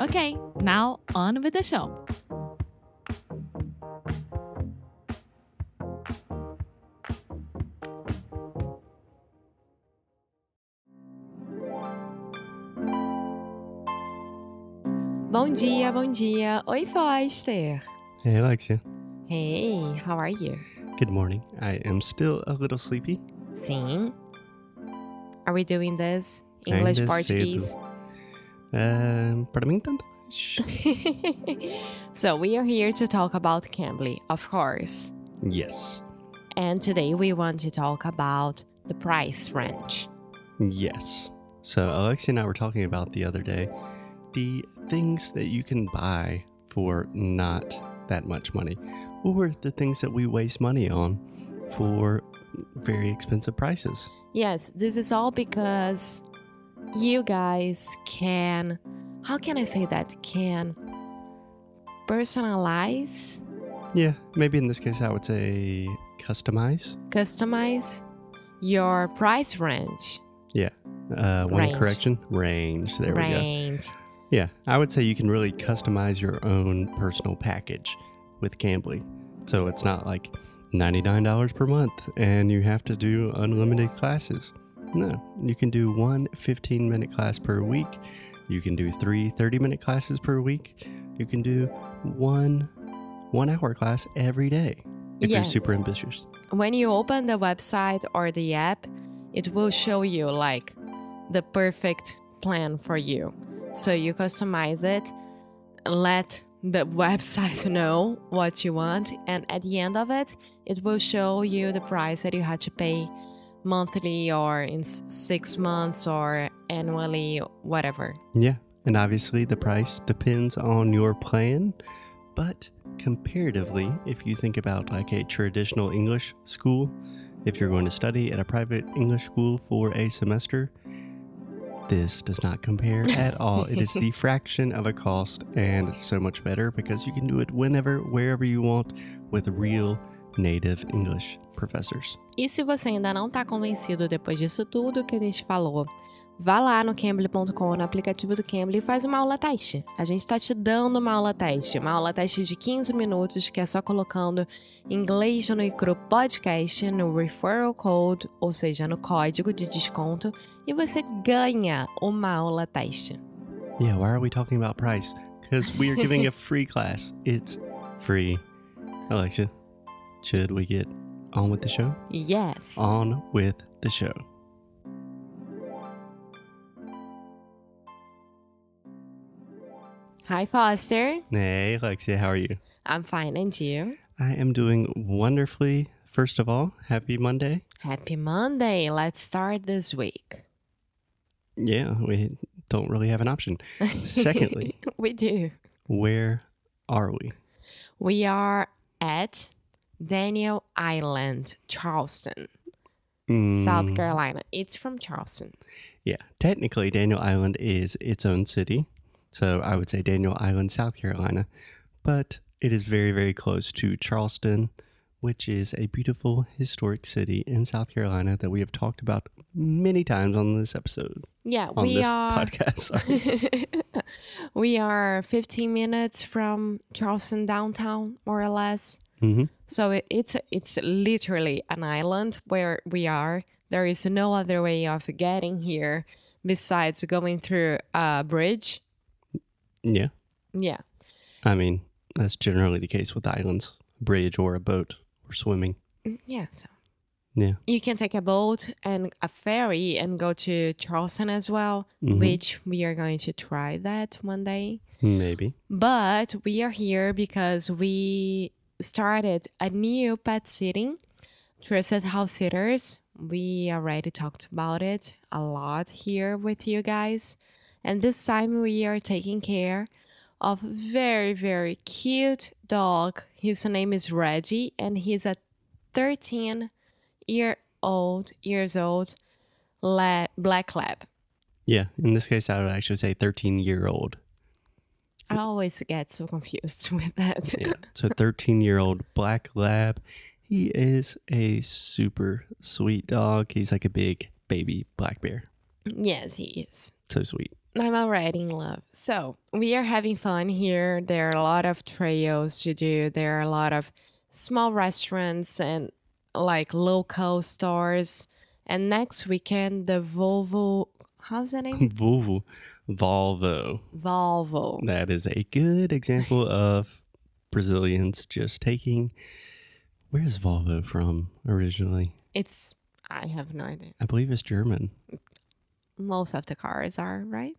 Okay, now on with the show. Bom dia, bom dia. Oi, Foster. Hey, Alexia. Hey, how are you? Good morning. I am still a little sleepy. Sim. Are we doing this? English, Ainda Portuguese? cedo. Um, para mim, tanto so, we are here to talk about Cambly, of course. yes. And today we want to talk about the price range. Yes. So, Alexia and I were talking about the other day the things that you can buy for not that much money, or the things that we waste money on for very expensive prices. Yes, this is all because you guys can, how can I say that? Can personalize, Yeah, maybe in this case, I would say customize. customize your price range. Yeah. Uh, one Range. correction range. There we go. range. Yeah, I would say you can really customize your own personal package with Cambly. So it's not like $99 per month and you have to do unlimited classes. No, you can do one 15 minute class per week. You can do three 30 minute classes per week. You can do one one hour class every day if Yes. you're super ambitious. When you open the website or the app, it will show you like the perfect plan for you. So you customize it, let the website know what you want, and at the end of it, it will show you the price that you had to pay monthly or in six months or annually, whatever. Yeah, and obviously the price depends on your plan, but comparatively, if you think about like a traditional English school, if you're going to study at a private English school for a semester, this does not compare at all. It is the fraction of a cost and so much better because you can do it whenever, wherever you want with real native English professors. E se você ainda não está convencido depois disso tudo que a gente falou, vá lá no Cambly.com, no aplicativo do Cambly e faz uma aula teste. A gente está te dando uma aula teste, uma aula teste de 15 minutos, que é só colocando inglês no Icru Podcast no referral code, ou seja, no código de desconto, e você ganha uma aula teste. Yeah, why are we talking about price? Because we are giving a free class. It's free. Alexia, should we get on with the show? Yes! On with the show. Hi, Foster. Hey, Alexia, how are you? I'm fine, and you? I am doing wonderfully. First of all, happy Monday. Happy Monday! Let's start this week. Yeah, we don't really have an option. Secondly, we do. where are we? We are at Daniel Island, Charleston, South Mm, Carolina. It's from Charleston. Yeah, technically, Daniel Island is its own city. So I would say Daniel Island, South Carolina. But it is very, very close to Charleston, which is a beautiful historic city in South Carolina that we have talked about many times on this episode, Yeah, on we this are. podcast. we are 15 minutes from Charleston downtown, more or less. Mhm. So it, it's it's literally an island where we are. There is no other way of getting here besides going through a bridge. Yeah. Yeah. I mean, that's generally the case with islands. bridge or a boat or swimming. Mm, Yeah, so Yeah. you can take a boat and a ferry and go to Charleston as well, Mhm. which we are going to try that one day. Maybe. But we are here because we started a new pet sitting, Trusted House Sitters. We already talked about it a lot here with you guys. And this time we are taking care of very, very cute dog. His name is Reggie, and he's a 13 year old years old lab, black lab. Yeah. In this case, I would actually say 13 year old. I always get so confused with that. Yeah. So 13 year old black lab. He is a super sweet dog. He's like a big baby black bear. yes, he is. So sweet. I'm already in love. So we are having fun here. There are a lot of trails to do. There are a lot of small restaurants and like local stores. And next weekend, the Volvo, how's that name? Volvo. Volvo. Volvo. That is a good example of Brazilians just taking. Where's Volvo from originally? It's, I have no idea. I believe it's German. Most of the cars are, right?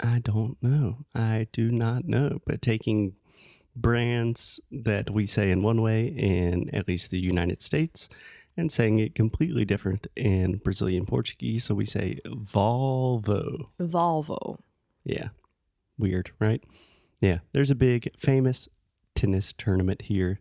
I don't know. I do not know. But taking brands that we say in one way in at least the United States and saying it completely different in Brazilian Portuguese. So we say Volvo. Volvo. Yeah. Weird, right? Yeah. There's a big famous tennis tournament here.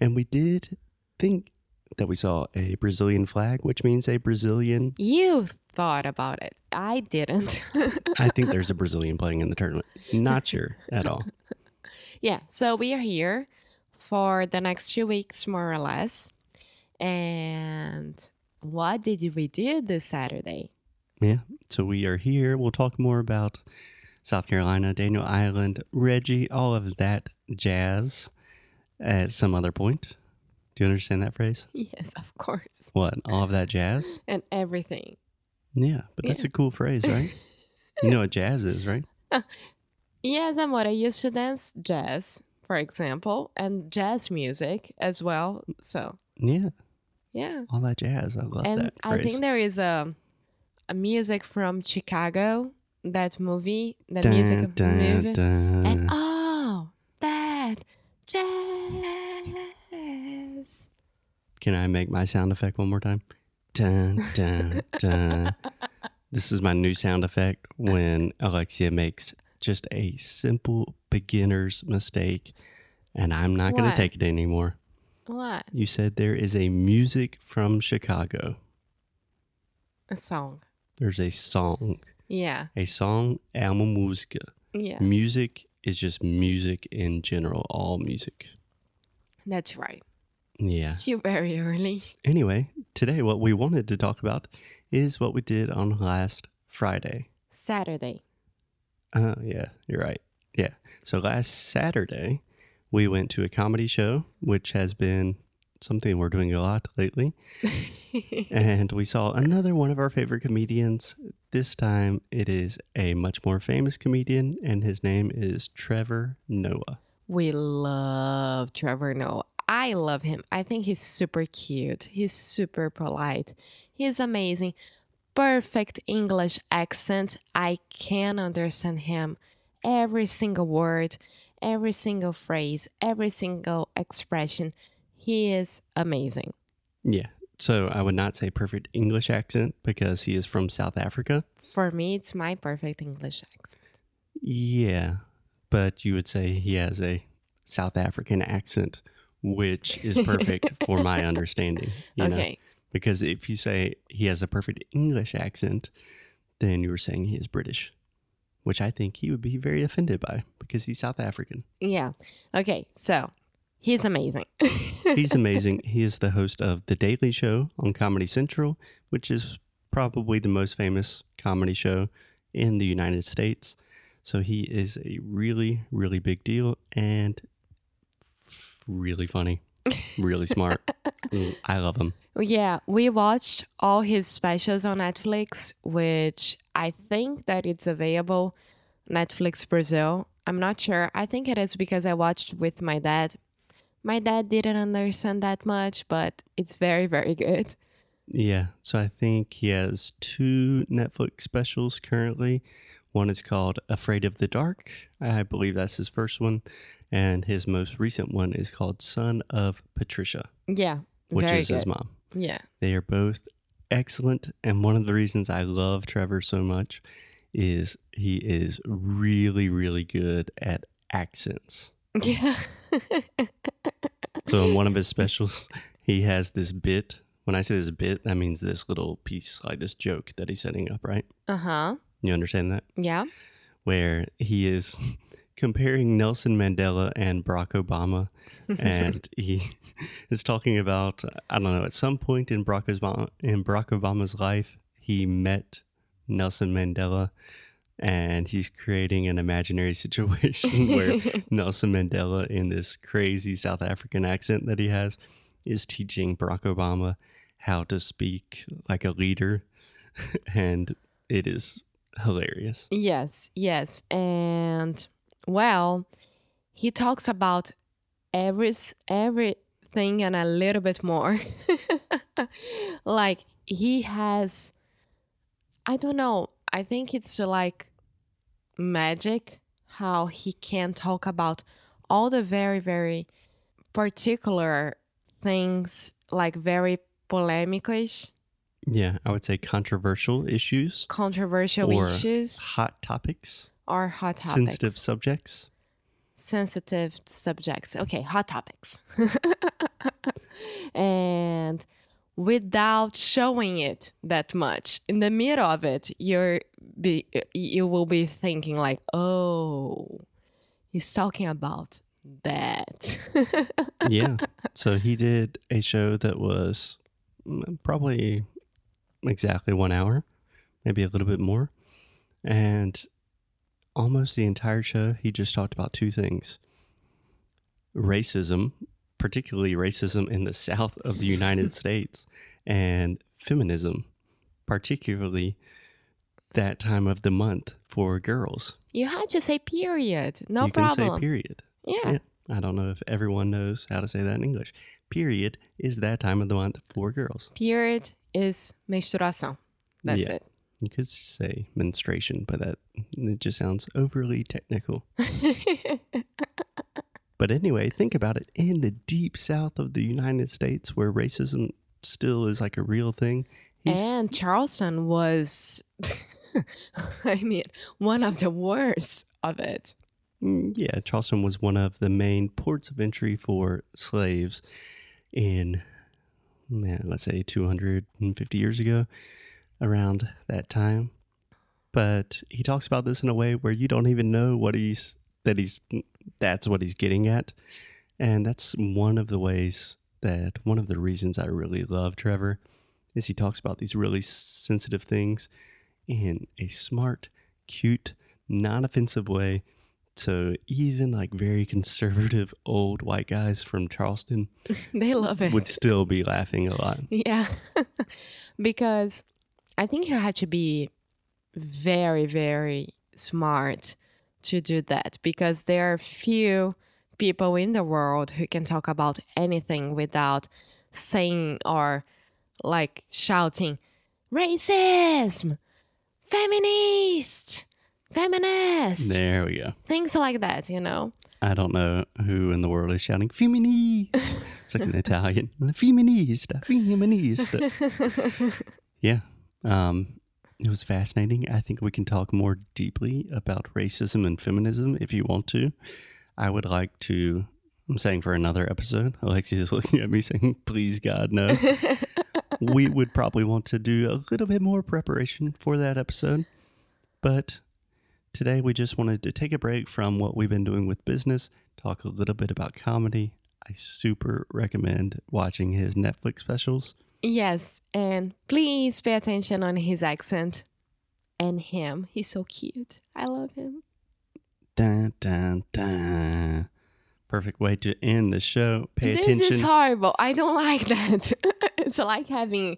And we did think that we saw a Brazilian flag, which means a Brazilian. You thought about it. I didn't. I think there's a Brazilian playing in the tournament. Not sure at all. yeah, so we are here for the next two weeks, more or less. And what did we do this Saturday? Yeah. So we are here. We'll talk more about South Carolina, Daniel Island, Reggie, all of that jazz at some other point. Do you understand that phrase? Yes, of course. What? All of that jazz? And everything. Yeah, but that's Yeah. a cool phrase, right? you know what jazz is, right? Yes, amor, I used to dance jazz, for example, and jazz music as well. So, Yeah, yeah. all that jazz. I love and that I think there is a, a music from Chicago, that movie, that Dun, music of the dun, movie. dun. And oh, that jazz. Can I make my sound effect one more time? Dun, dun, dun. This is my new sound effect when Alexia makes just a simple beginner's mistake, and I'm not going to take it anymore. What? You said there is a music from Chicago. A song. There's a song. Yeah. A song, é uma música. Yeah. Music is just music in general, all music. That's right. Yeah. It's you very early. Anyway, today what we wanted to talk about is what we did on last Friday. Saturday. Oh, yeah, you're right. Yeah. So last Saturday, we went to a comedy show, which has been something we're doing a lot lately. and we saw another one of our favorite comedians. This time it is a much more famous comedian, and his name is Trevor Noah. we love Trevor Noah. I love him. I think he's super cute. He's super polite. He's amazing. Perfect English accent. I can understand him. Every single word, every single phrase, every single expression. He is amazing. Yeah. So I would not say perfect English accent because he is from South Africa. For me, it's my perfect English accent. Yeah. But you would say he has a South African accent, which is perfect for my understanding. You know? okay. Because if you say he has a perfect English accent, then you were saying he is British, which I think he would be very offended by because he's South African. Yeah. Okay. So he's amazing. He's amazing. he is the host of The Daily Show on Comedy Central, which is probably the most famous comedy show in the United States. So he is a really, really big deal and really funny, really smart. Mm, I love him. Yeah, we watched all his specials on Netflix, which I think that it's available Netflix Brazil. I'm not sure. I think it is because I watched with my dad My dad didn't understand that much, but it's very, very good. Yeah. So I think he has two Netflix specials currently. One is called Afraid of the Dark. I believe that's his first one. And his most recent one is called Son of Patricia, Yeah. Which very is his mom. Yeah. They are both excellent. And one of the reasons I love Trevor so much is he is really, really good at accents. Yeah. So in one of his specials, he has this bit. When I say this bit, that means this little piece, like this joke that he's setting up, right? uh huh. You understand that? Yeah. Where he is comparing Nelson Mandela and Barack Obama. And he is talking about, I don't know, at some point in Barack, Obama, in Barack Obama's life, he met Nelson Mandela and he's creating an imaginary situation where Nelson Mandela, in this crazy South African accent that he has, is teaching Barack Obama how to speak like a leader. and it is hilarious. Yes, yes. And well, he talks about every s- everything and a little bit more. like he has I don't know. I think it's like magic how he can talk about all the very very particular things like very polemic-ish, Yeah, I would say controversial issues, controversial Or issues hot topics, or hot topics. sensitive subjects. Sensitive subjects. Okay, hot topics. and without showing it that much in the middle of it, you're be you will be thinking like, "Oh, he's talking about that." yeah. So he did a show that was mm, probably exactly one hour, maybe a little bit more. And almost the entire show, he just talked about two things racism, particularly racism in the South of the United States, and feminism, particularly that time of the month for girls. you had to say period. No you problem. can say period. yeah. Yeah. I don't know if everyone knows how to say that in English. Period is that time of the month for girls. Period is menstruação. That's Yeah. You could say menstruation, but that it just sounds overly technical. But anyway, think about it. In the deep south of the United States, where racism still is like a real thing, and Charleston was, I mean, one of the worst of it. Mm, Yeah, Charleston was one of the main ports of entry for slaves in, man, let's say 250 years ago, around that time. But he talks about this in a way where you don't even know what he's that he's that's what he's getting at, and that's one of the ways that one of the reasons I really love Trevor is he talks about these really sensitive things in a smart, cute, non-offensive way so even like very conservative old white guys from Charleston They love it. would still be laughing a lot. Yeah. because I think you had to be very, very smart to do that because there are few people in the world who can talk about anything without saying or like shouting racism, feminist, feminist, There we go. things like that, you know? I don't know who in the world is shouting "feminist." It's like an Italian "feminista, feminista." Yeah, um, it was fascinating. I think we can talk more deeply about racism and feminism if you want to. I would like to. I'm saying for another episode. Alexia is looking at me saying, "Please, God, no." we would probably want to do a little bit more preparation for that episode. But today we just wanted to take a break from what we've been doing with business, talk a little bit about comedy. I super recommend watching his Netflix specials. Yes, and please pay attention on his accent and him. He's so cute. I love him. Dun, dun, dun. Perfect way to end the show. Pay this attention. is horrible. I don't like that. it's like having,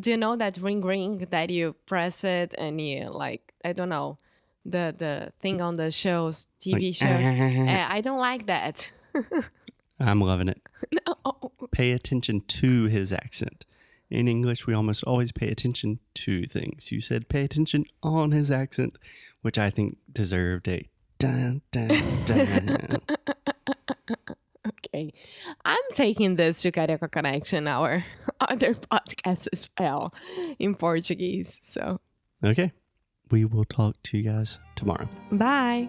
do you know that ring ring that you press it and you like, I don't know, the the thing on the shows, TV Like, shows. Uh, I don't like that. I'm loving it. No. Pay attention to his accent. In English, we almost always pay attention to things. You said pay attention on his accent, which I think deserved a dun dun dun. Okay. I'm taking this to Carioca Connection, our other podcast as well, in Portuguese. So, okay. We will talk to you guys tomorrow. bye.